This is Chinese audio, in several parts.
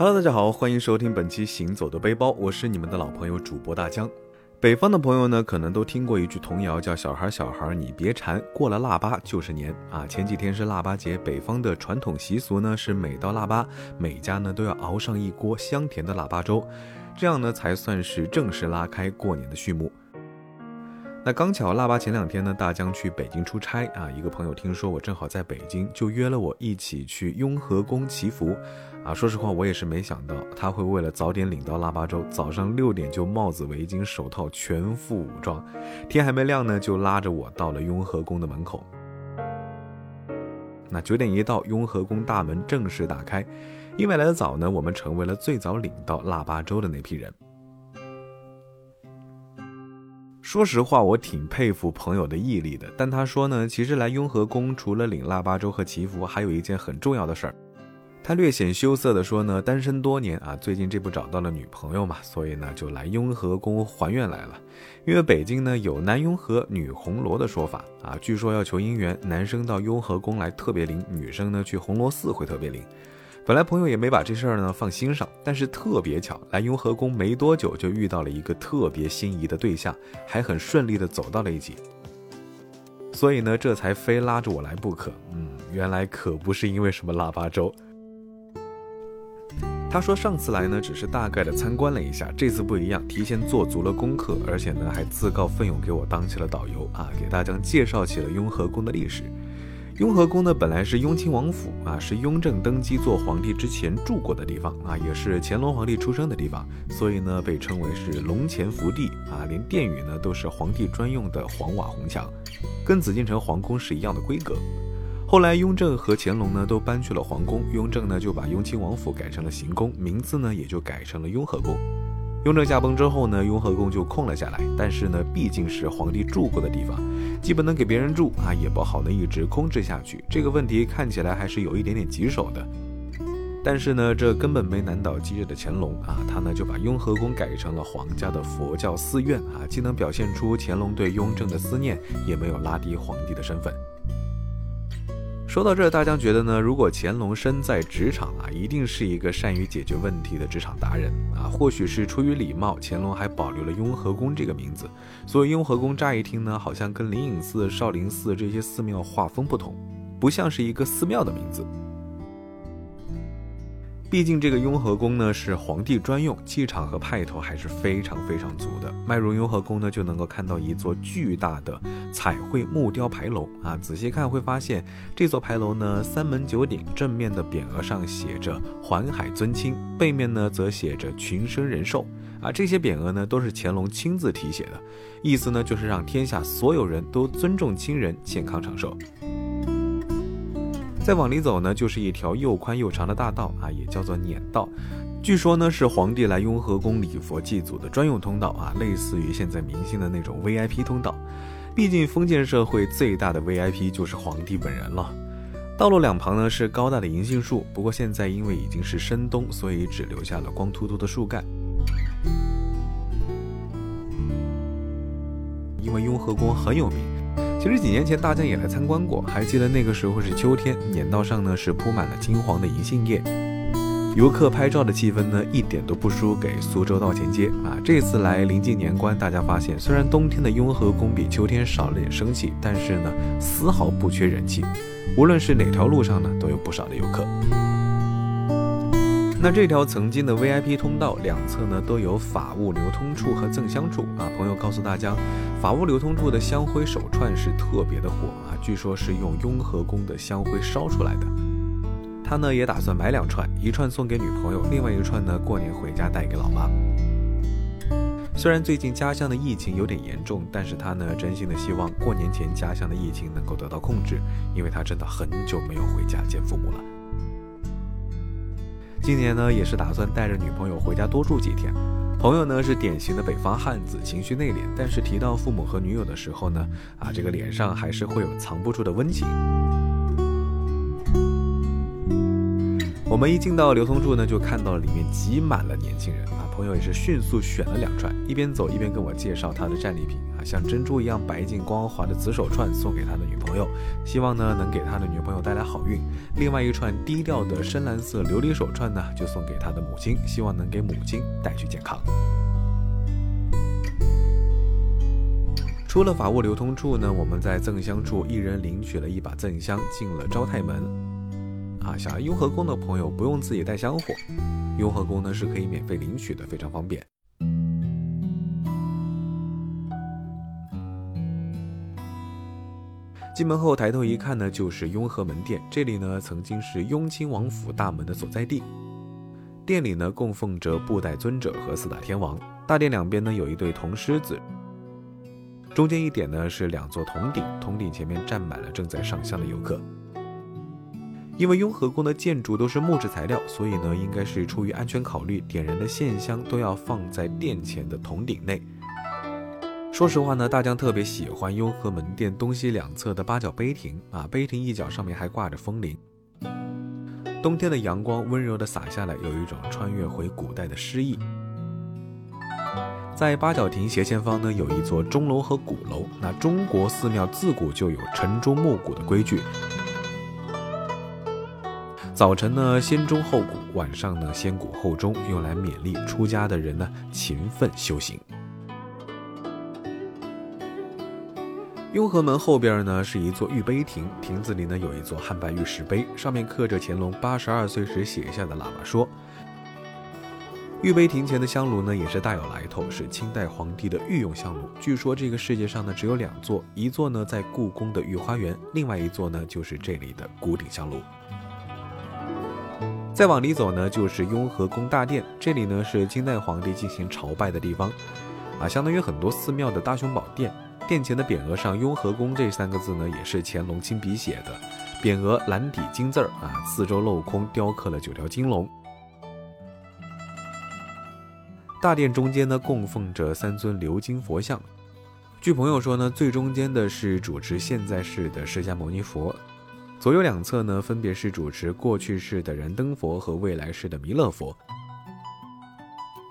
Hello，大家好，欢迎收听本期《行走的背包》，我是你们的老朋友主播大江。北方的朋友呢，可能都听过一句童谣，叫“小孩小孩你别馋，过了腊八就是年”啊。前几天是腊八节，北方的传统习俗呢，是每到腊八，每家呢都要熬上一锅香甜的腊八粥，这样呢才算是正式拉开过年的序幕。那刚巧腊八前两天呢，大江去北京出差啊，一个朋友听说我正好在北京，就约了我一起去雍和宫祈福。啊，说实话，我也是没想到他会为了早点领到腊八粥，早上六点就帽子、围巾、手套全副武装，天还没亮呢，就拉着我到了雍和宫的门口。那九点一到，雍和宫大门正式打开，因为来的早呢，我们成为了最早领到腊八粥的那批人。说实话，我挺佩服朋友的毅力的，但他说呢，其实来雍和宫除了领腊八粥和祈福，还有一件很重要的事儿。他略显羞涩地说呢，单身多年啊，最近这不找到了女朋友嘛，所以呢就来雍和宫还愿来了。因为北京呢有男雍和女红罗的说法啊，据说要求姻缘，男生到雍和宫来特别灵，女生呢去红螺寺会特别灵。本来朋友也没把这事儿呢放心上，但是特别巧，来雍和宫没多久就遇到了一个特别心仪的对象，还很顺利的走到了一起。所以呢，这才非拉着我来不可。嗯，原来可不是因为什么腊八粥。他说上次来呢，只是大概的参观了一下，这次不一样，提前做足了功课，而且呢还自告奋勇给我当起了导游啊，给大家介绍起了雍和宫的历史。雍和宫呢本来是雍亲王府啊，是雍正登基做皇帝之前住过的地方啊，也是乾隆皇帝出生的地方，所以呢被称为是龙潜福地啊，连殿宇呢都是皇帝专用的黄瓦红墙，跟紫禁城皇宫是一样的规格。后来，雍正和乾隆呢都搬去了皇宫，雍正呢就把雍亲王府改成了行宫，名字呢也就改成了雍和宫。雍正驾崩之后呢，雍和宫就空了下来。但是呢，毕竟是皇帝住过的地方，既不能给别人住啊，也不好呢一直空置下去。这个问题看起来还是有一点点棘手的。但是呢，这根本没难倒积日的乾隆啊，他呢就把雍和宫改成了皇家的佛教寺院啊，既能表现出乾隆对雍正的思念，也没有拉低皇帝的身份。说到这，大家觉得呢？如果乾隆身在职场啊，一定是一个善于解决问题的职场达人啊。或许是出于礼貌，乾隆还保留了雍和宫这个名字。所以雍和宫乍一听呢，好像跟灵隐寺、少林寺这些寺庙画风不同，不像是一个寺庙的名字。毕竟这个雍和宫呢是皇帝专用，气场和派头还是非常非常足的。迈入雍和宫呢，就能够看到一座巨大的彩绘木雕牌楼啊。仔细看会发现，这座牌楼呢三门九鼎，正面的匾额上写着“环海尊亲”，背面呢则写着“群生人寿”啊。这些匾额呢都是乾隆亲自题写的，意思呢就是让天下所有人都尊重亲人，健康长寿。再往里走呢，就是一条又宽又长的大道啊，也叫做辇道。据说呢，是皇帝来雍和宫礼佛祭祖的专用通道啊，类似于现在明星的那种 VIP 通道。毕竟封建社会最大的 VIP 就是皇帝本人了。道路两旁呢是高大的银杏树，不过现在因为已经是深冬，所以只留下了光秃秃的树干。因为雍和宫很有名。其实几年前大家也来参观过，还记得那个时候是秋天，年道上呢是铺满了金黄的银杏叶，游客拍照的气氛呢一点都不输给苏州道前街啊。这次来临近年关，大家发现虽然冬天的雍和宫比秋天少了点生气，但是呢丝毫不缺人气，无论是哪条路上呢都有不少的游客。那这条曾经的 VIP 通道两侧呢都有法物流通处和赠香处啊。朋友告诉大家，法物流通处的香灰手串是特别的火啊，据说是用雍和宫的香灰烧出来的。他呢也打算买两串，一串送给女朋友，另外一串呢过年回家带给老妈。虽然最近家乡的疫情有点严重，但是他呢真心的希望过年前家乡的疫情能够得到控制，因为他真的很久没有回家见父母了。今年呢，也是打算带着女朋友回家多住几天。朋友呢是典型的北方汉子，情绪内敛，但是提到父母和女友的时候呢，啊，这个脸上还是会有藏不住的温情。我们一进到流通处呢，就看到里面挤满了年轻人啊。朋友也是迅速选了两串，一边走一边跟我介绍他的战利品啊，像珍珠一样白净光滑的紫手串送给他的女朋友，希望呢能给他的女朋友带来好运。另外一串低调的深蓝色琉璃手串呢，就送给他的母亲，希望能给母亲带去健康。出了法务流通处呢，我们在赠香处一人领取了一把赠香，进了招泰门。啊，想要雍和宫的朋友不用自己带香火，雍和宫呢是可以免费领取的，非常方便。进门后抬头一看呢，就是雍和门殿，这里呢曾经是雍亲王府大门的所在地。殿里呢供奉着布袋尊者和四大天王，大殿两边呢有一对铜狮子，中间一点呢是两座铜鼎，铜鼎前面站满了正在上香的游客。因为雍和宫的建筑都是木质材料，所以呢，应该是出于安全考虑，点燃的线香都要放在殿前的铜鼎内。说实话呢，大江特别喜欢雍和门殿东西两侧的八角碑亭啊，碑亭一角上面还挂着风铃。冬天的阳光温柔地洒下来，有一种穿越回古代的诗意。在八角亭斜前方呢，有一座钟楼和鼓楼。那中国寺庙自古就有晨钟暮鼓的规矩。早晨呢，先钟后鼓；晚上呢，先鼓后钟，用来勉励出家的人呢勤奋修行。雍和门后边呢是一座玉碑亭，亭子里呢有一座汉白玉石碑，上面刻着乾隆八十二岁时写下的喇嘛说。玉碑亭前的香炉呢也是大有来头，是清代皇帝的御用香炉。据说这个世界上呢只有两座，一座呢在故宫的御花园，另外一座呢就是这里的古鼎香炉。再往里走呢，就是雍和宫大殿，这里呢是清代皇帝进行朝拜的地方，啊，相当于很多寺庙的大雄宝殿。殿前的匾额上“雍和宫”这三个字呢，也是乾隆亲笔写的，匾额蓝底金字儿啊，四周镂空雕刻了九条金龙。大殿中间呢，供奉着三尊鎏金佛像，据朋友说呢，最中间的是主持现在世的释迦牟尼佛。左右两侧呢，分别是主持过去式的燃灯佛和未来式的弥勒佛。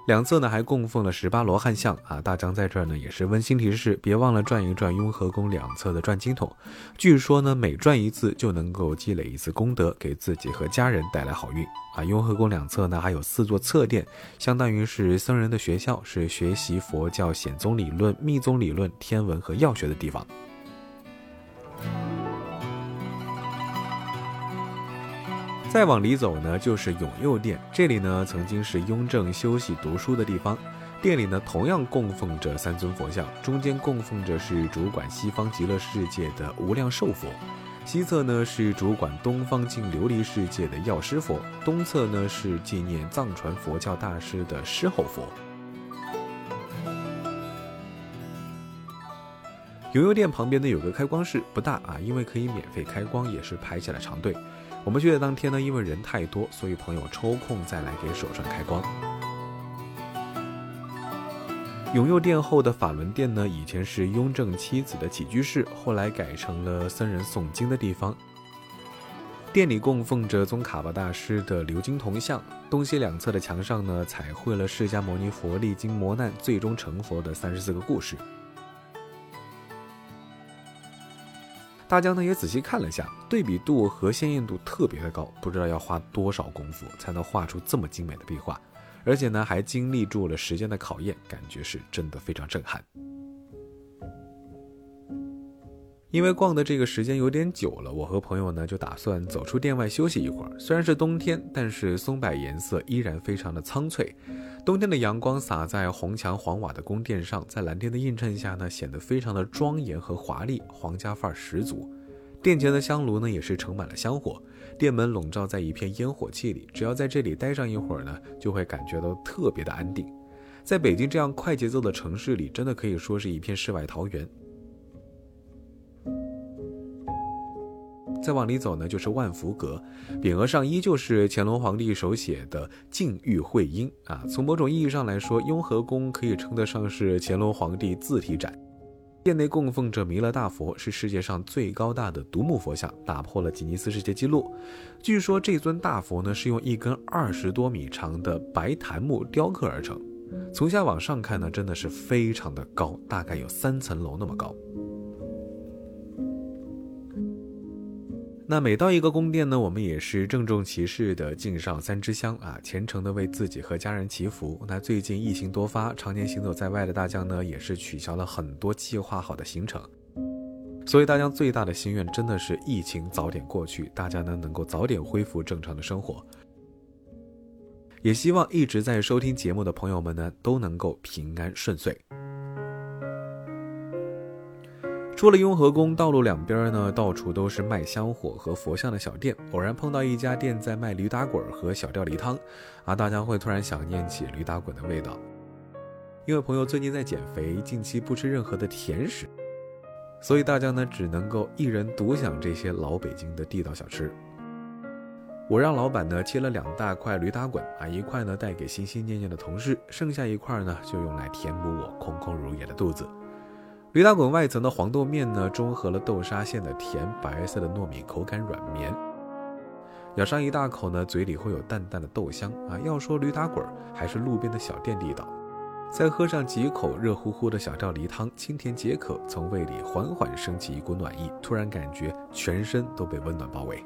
两侧呢还供奉了十八罗汉像啊。大江在这儿呢也是温馨提示，别忘了转一转雍和宫两侧的转经筒。据说呢每转一次就能够积累一次功德，给自己和家人带来好运啊。雍和宫两侧呢还有四座侧殿，相当于是僧人的学校，是学习佛教显宗理论、密宗理论、天文和药学的地方。再往里走呢，就是永佑殿。这里呢，曾经是雍正休息读书的地方。殿里呢，同样供奉着三尊佛像，中间供奉着是主管西方极乐世界的无量寿佛，西侧呢是主管东方净琉璃世界的药师佛，东侧呢是纪念藏传佛教大师的狮吼佛。永佑殿旁边呢有个开光室，不大啊，因为可以免费开光，也是排起了长队。我们去的当天呢，因为人太多，所以朋友抽空再来给手串开光。永佑殿后的法轮殿呢，以前是雍正妻子的起居室，后来改成了僧人诵经的地方。殿里供奉着宗喀巴大师的鎏金铜像，东西两侧的墙上呢，彩绘了释迦牟尼佛历经磨难最终成佛的三十四个故事。大江呢也仔细看了下，对比度和鲜艳度特别的高，不知道要花多少功夫才能画出这么精美的壁画，而且呢还经历住了时间的考验，感觉是真的非常震撼。因为逛的这个时间有点久了，我和朋友呢就打算走出店外休息一会儿。虽然是冬天，但是松柏颜色依然非常的苍翠。冬天的阳光洒在红墙黄瓦的宫殿上，在蓝天的映衬下呢，显得非常的庄严和华丽，皇家范儿十足。殿前的香炉呢，也是盛满了香火，殿门笼罩在一片烟火气里。只要在这里待上一会儿呢，就会感觉到特别的安定。在北京这样快节奏的城市里，真的可以说是一片世外桃源。再往里走呢，就是万福阁，匾额上依旧是乾隆皇帝手写的“禁御会阴”啊。从某种意义上来说，雍和宫可以称得上是乾隆皇帝自题展。殿内供奉着弥勒大佛，是世界上最高大的独木佛像，打破了吉尼斯世界纪录。据说这尊大佛呢，是用一根二十多米长的白檀木雕刻而成。从下往上看呢，真的是非常的高，大概有三层楼那么高。那每到一个宫殿呢，我们也是郑重其事的敬上三支香啊，虔诚的为自己和家人祈福。那最近疫情多发，常年行走在外的大江呢，也是取消了很多计划好的行程。所以大江最大的心愿真的是疫情早点过去，大家呢能够早点恢复正常的生活。也希望一直在收听节目的朋友们呢，都能够平安顺遂。出了雍和宫，道路两边呢，到处都是卖香火和佛像的小店。偶然碰到一家店在卖驴打滚和小吊梨汤，啊，大家会突然想念起驴打滚的味道。因为朋友最近在减肥，近期不吃任何的甜食，所以大家呢只能够一人独享这些老北京的地道小吃。我让老板呢切了两大块驴打滚，啊，一块呢带给心心念念的同事，剩下一块呢就用来填补我空空如也的肚子。驴打滚外层的黄豆面呢，中和了豆沙馅的甜，白色的糯米口感软绵，咬上一大口呢，嘴里会有淡淡的豆香啊。要说驴打滚，还是路边的小店地道。再喝上几口热乎乎的小吊梨汤，清甜解渴，从胃里缓缓升起一股暖意，突然感觉全身都被温暖包围。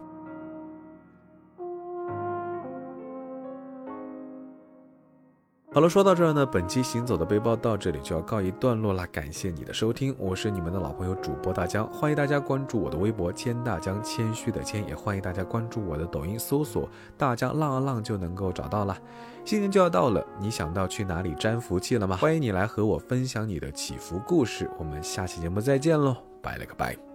好了，说到这儿呢，本期行走的背包到这里就要告一段落了。感谢你的收听，我是你们的老朋友主播大江，欢迎大家关注我的微博“谦大江”，谦虚的谦，也欢迎大家关注我的抖音，搜索“大江浪啊浪”就能够找到了。新年就要到了，你想到去哪里沾福气了吗？欢迎你来和我分享你的祈福故事。我们下期节目再见喽，拜了个拜。